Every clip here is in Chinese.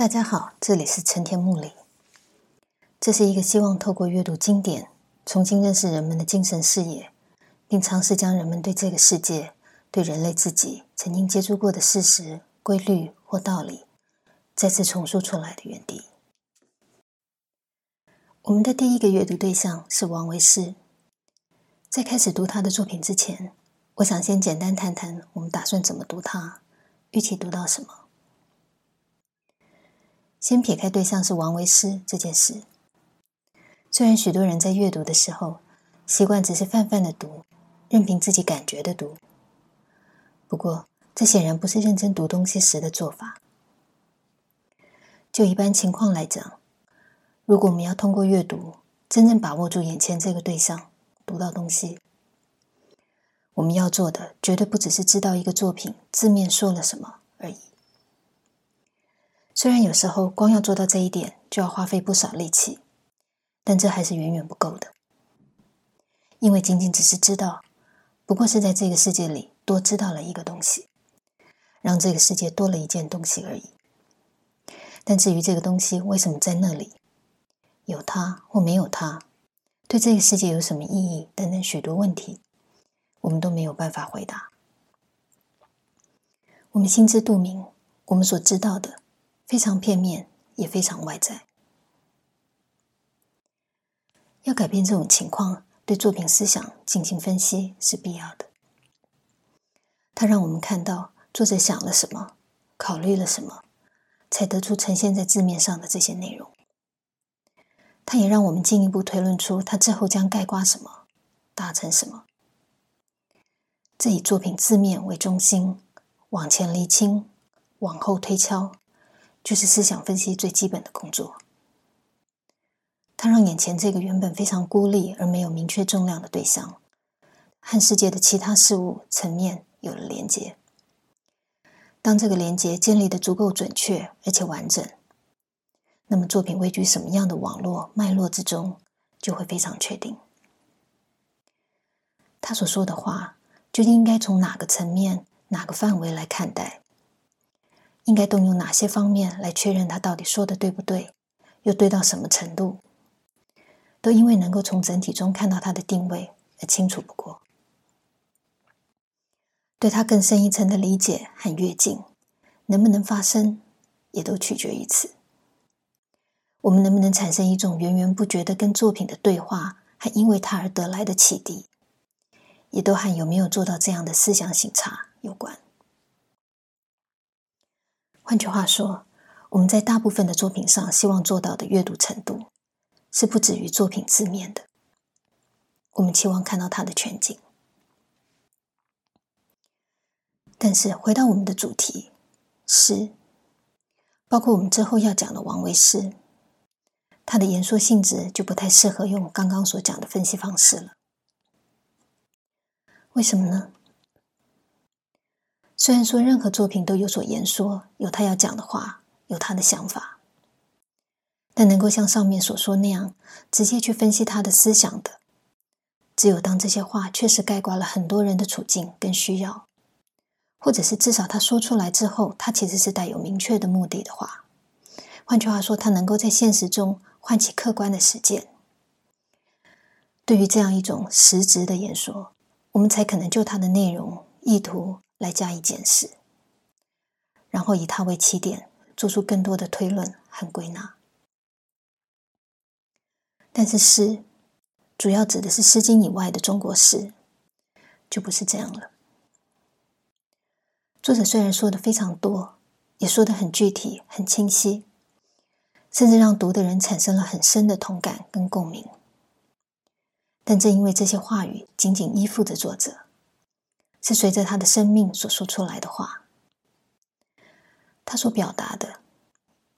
大家好，这里是陈田木里。这是一个希望透过阅读经典，重新认识人们的精神视野，并尝试将人们对这个世界、对人类自己曾经接触过的事实、规律或道理，再次重述出来的园地。我们的第一个阅读对象是王维诗。在开始读他的作品之前，我想先简单谈谈我们打算怎么读他，预期读到什么。先撇开对象是王维诗这件事，虽然许多人在阅读的时候习惯只是泛泛的读，任凭自己感觉的读，不过这显然不是认真读东西时的做法。就一般情况来讲，如果我们要通过阅读真正把握住眼前这个对象，读到东西，我们要做的绝对不只是知道一个作品字面说了什么而已。虽然有时候光要做到这一点就要花费不少力气，但这还是远远不够的。因为仅仅只是知道，不过是在这个世界里多知道了一个东西，让这个世界多了一件东西而已。但至于这个东西为什么在那里，有它或没有它，对这个世界有什么意义等等许多问题，我们都没有办法回答。我们心知肚明，我们所知道的。非常片面，也非常外在。要改变这种情况，对作品思想进行分析是必要的。它让我们看到作者想了什么，考虑了什么，才得出呈现在字面上的这些内容。它也让我们进一步推论出他之后将概括什么，达成什么。这以作品字面为中心，往前厘清，往后推敲。就是思想分析最基本的工作。它让眼前这个原本非常孤立而没有明确重量的对象，和世界的其他事物层面有了连接。当这个连接建立的足够准确而且完整，那么作品位居什么样的网络脉络之中，就会非常确定。他所说的话，究竟应该从哪个层面、哪个范围来看待？应该动用哪些方面来确认他到底说的对不对，又对到什么程度？都因为能够从整体中看到他的定位而清楚不过。对他更深一层的理解和跃进，能不能发生，也都取决于此。我们能不能产生一种源源不绝的跟作品的对话，和因为他而得来的启迪，也都和有没有做到这样的思想醒察有关。换句话说，我们在大部分的作品上希望做到的阅读程度，是不止于作品字面的。我们期望看到它的全景。但是回到我们的主题，诗，包括我们之后要讲的王维诗，它的言说性质就不太适合用刚刚所讲的分析方式了。为什么呢？虽然说任何作品都有所言说，有他要讲的话，有他的想法，但能够像上面所说那样直接去分析他的思想的，只有当这些话确实概括了很多人的处境跟需要，或者是至少他说出来之后，他其实是带有明确的目的的话。换句话说，他能够在现实中唤起客观的实践。对于这样一种实质的演说，我们才可能就它的内容意图。来加以检视，然后以它为起点，做出更多的推论和归纳。但是诗，主要指的是《诗经》以外的中国诗，就不是这样了。作者虽然说的非常多，也说的很具体、很清晰，甚至让读的人产生了很深的同感跟共鸣，但正因为这些话语紧紧依附着作者。是随着他的生命所说出来的话，他所表达的。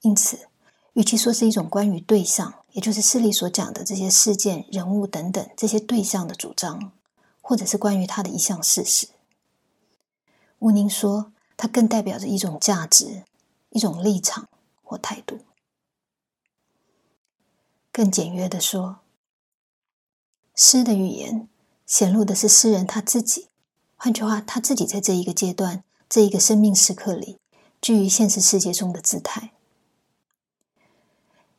因此，与其说是一种关于对象，也就是诗里所讲的这些事件、人物等等这些对象的主张，或者是关于他的一项事实，毋宁说，它更代表着一种价值、一种立场或态度。更简约的说，诗的语言显露的是诗人他自己。换句话，他自己在这一个阶段、这一个生命时刻里，居于现实世界中的姿态。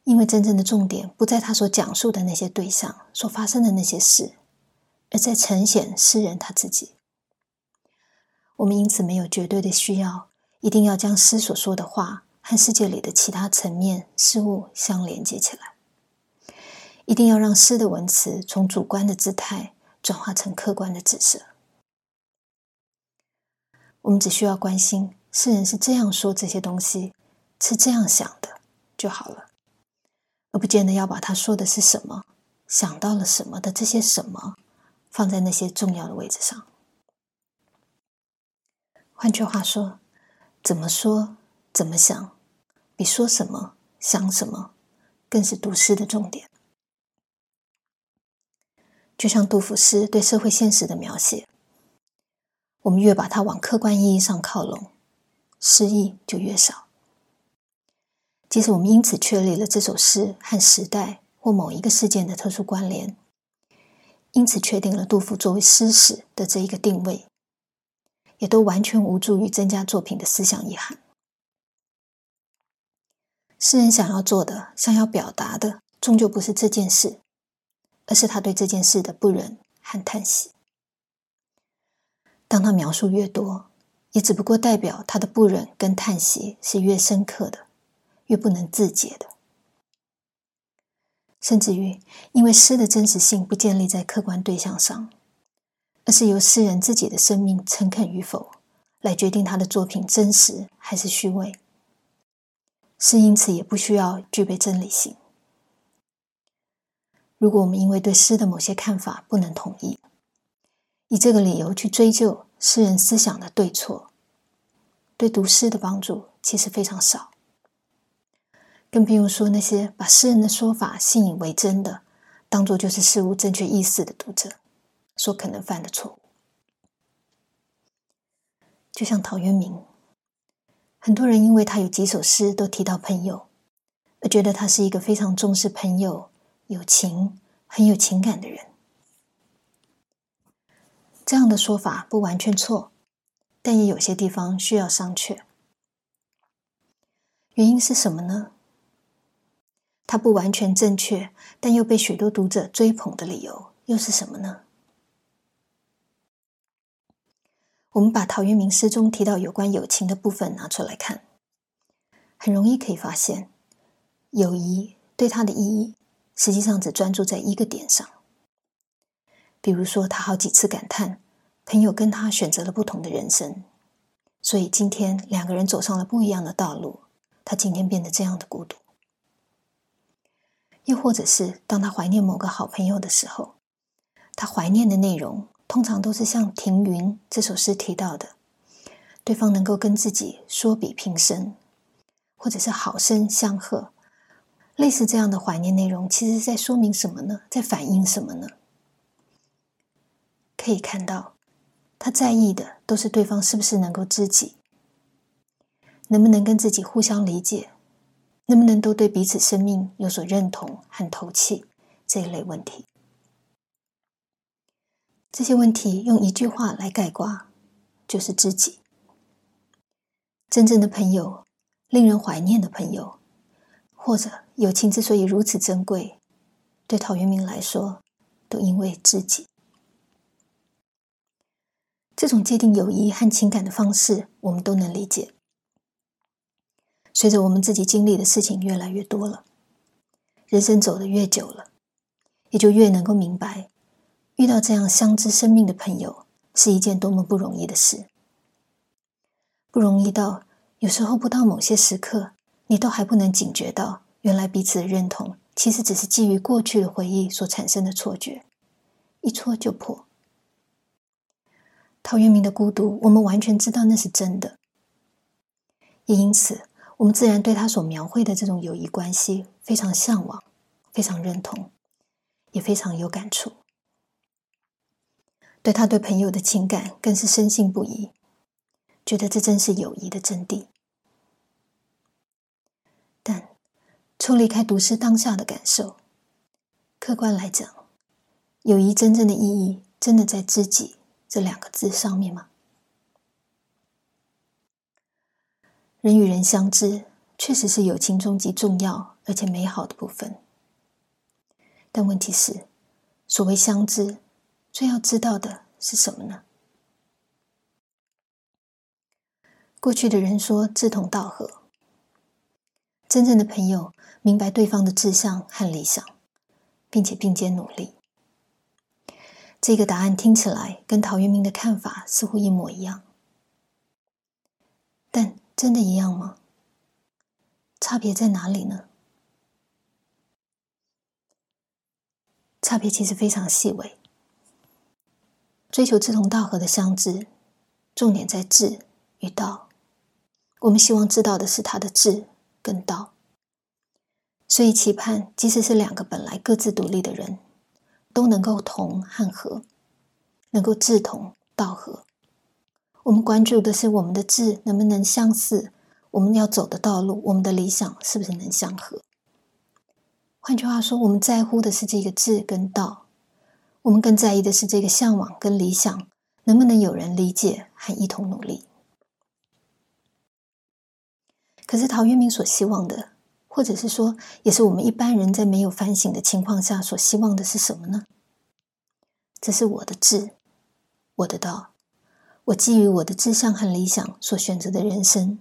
因为真正的重点不在他所讲述的那些对象所发生的那些事，而在呈现诗人他自己。我们因此没有绝对的需要，一定要将诗所说的话和世界里的其他层面事物相连接起来，一定要让诗的文词从主观的姿态转化成客观的紫色。我们只需要关心诗人是这样说这些东西，是这样想的就好了，而不见得要把他说的是什么、想到了什么的这些什么放在那些重要的位置上。换句话说，怎么说、怎么想，比说什么、想什么更是读诗的重点。就像杜甫诗对社会现实的描写，我们越把它往客观意义上靠拢，诗意就越少。即使我们因此确立了这首诗和时代或某一个事件的特殊关联，因此确定了杜甫作为诗史的这一个定位。也都完全无助于增加作品的思想意涵。诗人想要做的、想要表达的，终究不是这件事，而是他对这件事的不忍和叹息。当他描述越多，也只不过代表他的不忍跟叹息是越深刻的、越不能自解的。甚至于，因为诗的真实性不建立在客观对象上。而是由诗人自己的生命诚恳与否来决定他的作品真实还是虚伪。诗因此也不需要具备真理性。如果我们因为对诗的某些看法不能统一，以这个理由去追究诗人思想的对错，对读诗的帮助其实非常少。更不用说那些把诗人的说法信以为真的，当做就是事物正确意思的读者。所可能犯的错误，就像陶渊明，很多人因为他有几首诗都提到朋友，而觉得他是一个非常重视朋友、友情、很有情感的人。这样的说法不完全错，但也有些地方需要商榷。原因是什么呢？它不完全正确，但又被许多读者追捧的理由又是什么呢？我们把陶渊明诗中提到有关友情的部分拿出来看，很容易可以发现，友谊对他的意义实际上只专注在一个点上。比如说，他好几次感叹朋友跟他选择了不同的人生，所以今天两个人走上了不一样的道路，他今天变得这样的孤独。又或者是当他怀念某个好朋友的时候，他怀念的内容。通常都是像《停云》这首诗提到的，对方能够跟自己说比平生，或者是好生相和，类似这样的怀念内容，其实在说明什么呢？在反映什么呢？可以看到，他在意的都是对方是不是能够知己，能不能跟自己互相理解，能不能都对彼此生命有所认同和投契这一类问题。这些问题用一句话来概括，就是知己。真正的朋友，令人怀念的朋友，或者友情之所以如此珍贵，对陶渊明来说，都因为知己。这种界定友谊和情感的方式，我们都能理解。随着我们自己经历的事情越来越多了，人生走得越久了，也就越能够明白。遇到这样相知生命的朋友，是一件多么不容易的事。不容易到有时候不到某些时刻，你都还不能警觉到，原来彼此的认同其实只是基于过去的回忆所产生的错觉，一戳就破。陶渊明的孤独，我们完全知道那是真的，也因此，我们自然对他所描绘的这种友谊关系非常向往，非常认同，也非常有感触。对他对朋友的情感更是深信不疑，觉得这真是友谊的真谛。但抽离开读诗当下的感受，客观来讲，友谊真正的意义真的在“知己”这两个字上面吗？人与人相知，确实是友情中极重要而且美好的部分。但问题是，所谓相知，最要知道的是什么呢？过去的人说志同道合，真正的朋友明白对方的志向和理想，并且并肩努力。这个答案听起来跟陶渊明的看法似乎一模一样，但真的一样吗？差别在哪里呢？差别其实非常细微。追求志同道合的相知，重点在志与道。我们希望知道的是他的志跟道，所以期盼，即使是两个本来各自独立的人，都能够同和，能够志同道合。我们关注的是我们的志能不能相似，我们要走的道路，我们的理想是不是能相合？换句话说，我们在乎的是这个志跟道，我们更在意的是这个向往跟理想能不能有人理解和一同努力。可是陶渊明所希望的，或者是说，也是我们一般人在没有反省的情况下所希望的是什么呢？这是我的志，我的道，我基于我的志向和理想所选择的人生，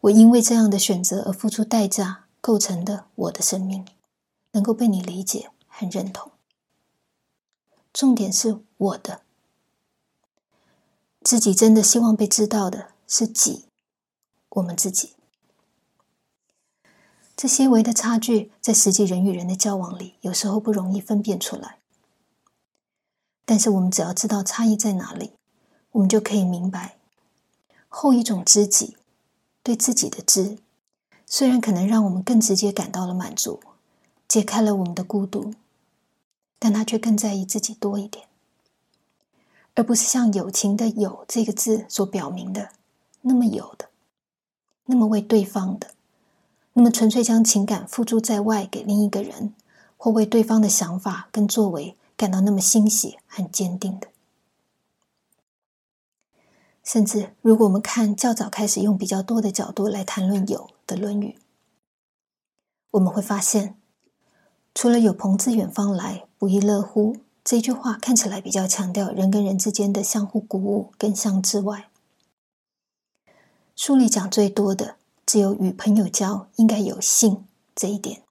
我因为这样的选择而付出代价构成的我的生命，能够被你理解和认同。重点是我的，自己真的希望被知道的是己，我们自己。这些微的差距，在实际人与人的交往里，有时候不容易分辨出来。但是，我们只要知道差异在哪里，我们就可以明白，后一种知己对自己的知，虽然可能让我们更直接感到了满足，解开了我们的孤独，但他却更在意自己多一点，而不是像友情的“友”这个字所表明的那么有的，那么为对方的。那么，纯粹将情感付诸在外给另一个人，或为对方的想法跟作为感到那么欣喜和坚定的，甚至如果我们看较早开始用比较多的角度来谈论“友”的《论语》，我们会发现，除了“有朋自远方来，不亦乐乎”这句话看起来比较强调人跟人之间的相互鼓舞跟相之外，书里讲最多的。只有与朋友交，应该有信这一点，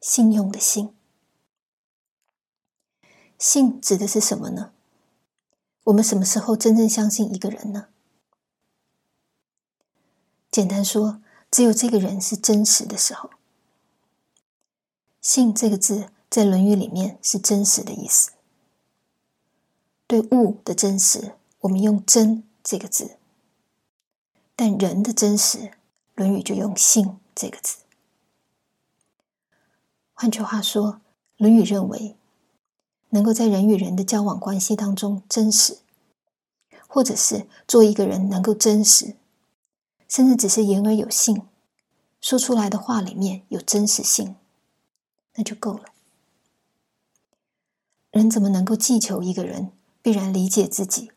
信用的信。信指的是什么呢？我们什么时候真正相信一个人呢？简单说，只有这个人是真实的时候。信这个字在《论语》里面是真实的意思。对物的真实，我们用“真”这个字；但人的真实。《论语》就用“信”这个字。换句话说，《论语》认为，能够在人与人的交往关系当中真实，或者是做一个人能够真实，甚至只是言而有信，说出来的话里面有真实性，那就够了。人怎么能够祈求一个人必然理解自己、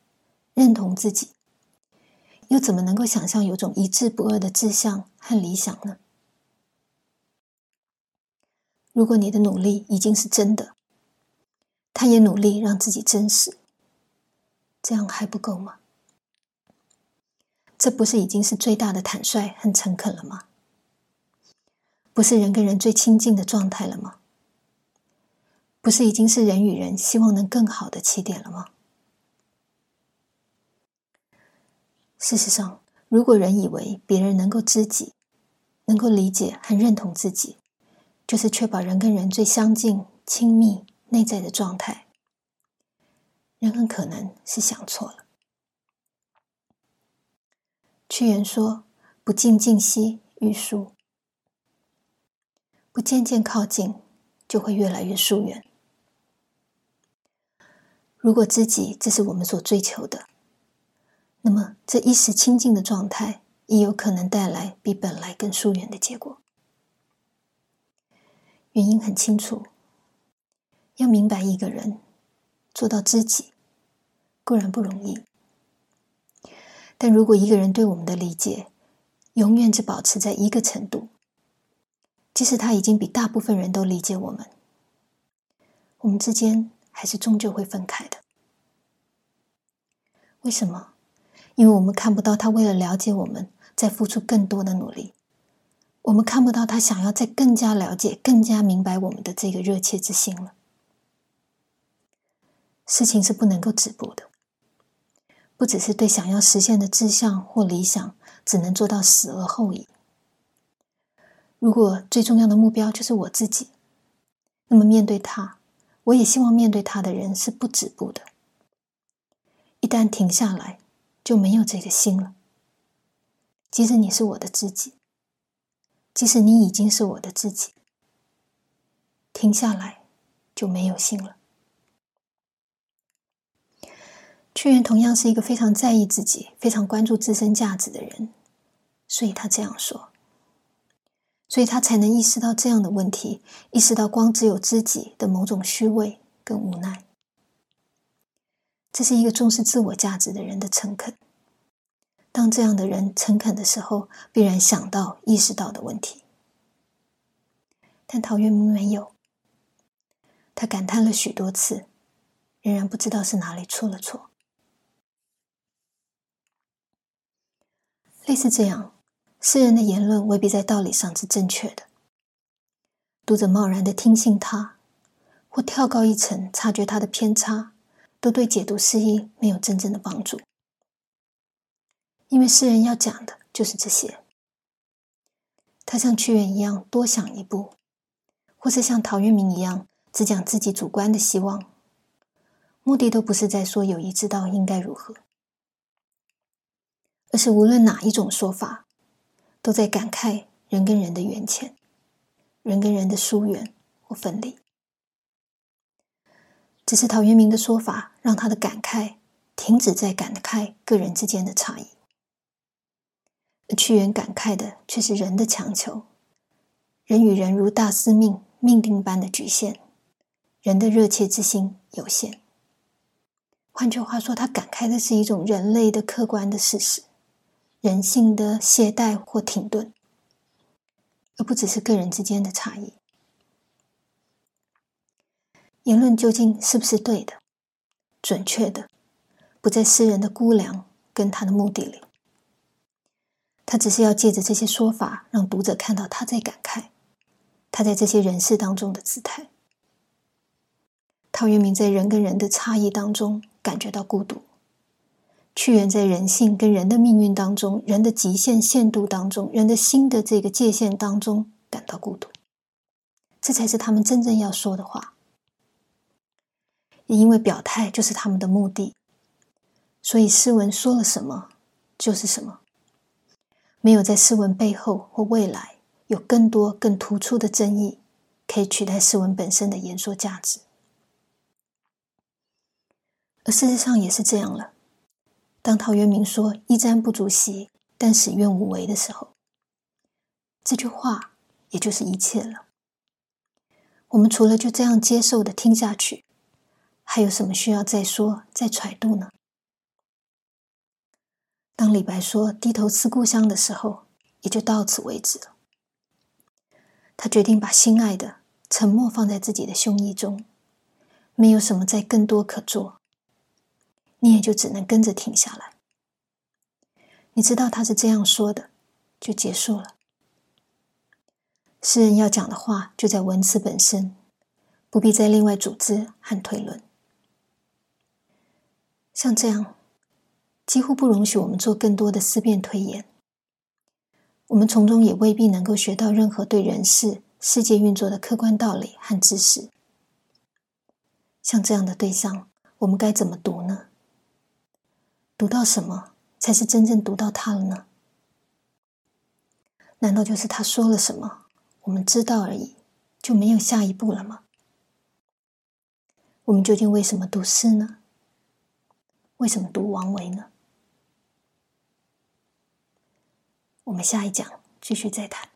认同自己？又怎么能够想象有种一致不二的志向和理想呢？如果你的努力已经是真的，他也努力让自己真实，这样还不够吗？这不是已经是最大的坦率和诚恳了吗？不是人跟人最亲近的状态了吗？不是已经是人与人希望能更好的起点了吗？事实上，如果人以为别人能够知己、能够理解和认同自己，就是确保人跟人最相近、亲密、内在的状态，人很可能是想错了。屈原说：“不近近兮愈疏，不渐渐靠近，就会越来越疏远。如果知己，这是我们所追求的。”那么，这一时清净的状态，也有可能带来比本来更疏远的结果。原因很清楚，要明白一个人，做到知己，固然不容易。但如果一个人对我们的理解，永远只保持在一个程度，即使他已经比大部分人都理解我们，我们之间还是终究会分开的。为什么？因为我们看不到他为了了解我们，在付出更多的努力；我们看不到他想要再更加了解、更加明白我们的这个热切之心了。事情是不能够止步的，不只是对想要实现的志向或理想，只能做到死而后已。如果最重要的目标就是我自己，那么面对他，我也希望面对他的人是不止步的。一旦停下来，就没有这个心了。即使你是我的知己，即使你已经是我的知己，停下来就没有心了。屈原同样是一个非常在意自己、非常关注自身价值的人，所以他这样说，所以他才能意识到这样的问题，意识到光只有知己的某种虚伪跟无奈。这是一个重视自我价值的人的诚恳。当这样的人诚恳的时候，必然想到、意识到的问题。但陶渊明没有，他感叹了许多次，仍然不知道是哪里出了错。类似这样，诗人的言论未必在道理上是正确的。读者贸然的听信他，或跳高一层察觉他的偏差，都对解读诗意没有真正的帮助。因为诗人要讲的就是这些。他像屈原一样多想一步，或是像陶渊明一样只讲自己主观的希望，目的都不是在说友谊之道应该如何。而是无论哪一种说法，都在感慨人跟人的缘浅，人跟人的疏远或分离。只是陶渊明的说法，让他的感慨停止在感慨个人之间的差异，而屈原感慨的却是人的强求，人与人如大司命命定般的局限，人的热切之心有限。换句话说，他感慨的是一种人类的客观的事实。人性的懈怠或停顿，而不只是个人之间的差异。言论究竟是不是对的、准确的，不在诗人的估量跟他的目的里。他只是要借着这些说法，让读者看到他在感慨，他在这些人事当中的姿态。陶渊明在人跟人的差异当中感觉到孤独。屈原在人性跟人的命运当中，人的极限限度当中，人的心的这个界限当中感到孤独，这才是他们真正要说的话。也因为表态就是他们的目的，所以诗文说了什么就是什么，没有在诗文背后或未来有更多更突出的争议可以取代诗文本身的言说价值。而事实上也是这样了。当陶渊明说“一瞻不足惜，但使愿无为”的时候，这句话也就是一切了。我们除了就这样接受的听下去，还有什么需要再说、再揣度呢？当李白说“低头思故乡”的时候，也就到此为止了。他决定把心爱的沉默放在自己的胸臆中，没有什么再更多可做。你也就只能跟着停下来。你知道他是这样说的，就结束了。诗人要讲的话就在文词本身，不必再另外组织和推论。像这样，几乎不容许我们做更多的思辨推演。我们从中也未必能够学到任何对人事、世界运作的客观道理和知识。像这样的对象，我们该怎么读呢？读到什么才是真正读到他了呢？难道就是他说了什么，我们知道而已，就没有下一步了吗？我们究竟为什么读诗呢？为什么读王维呢？我们下一讲继续再谈。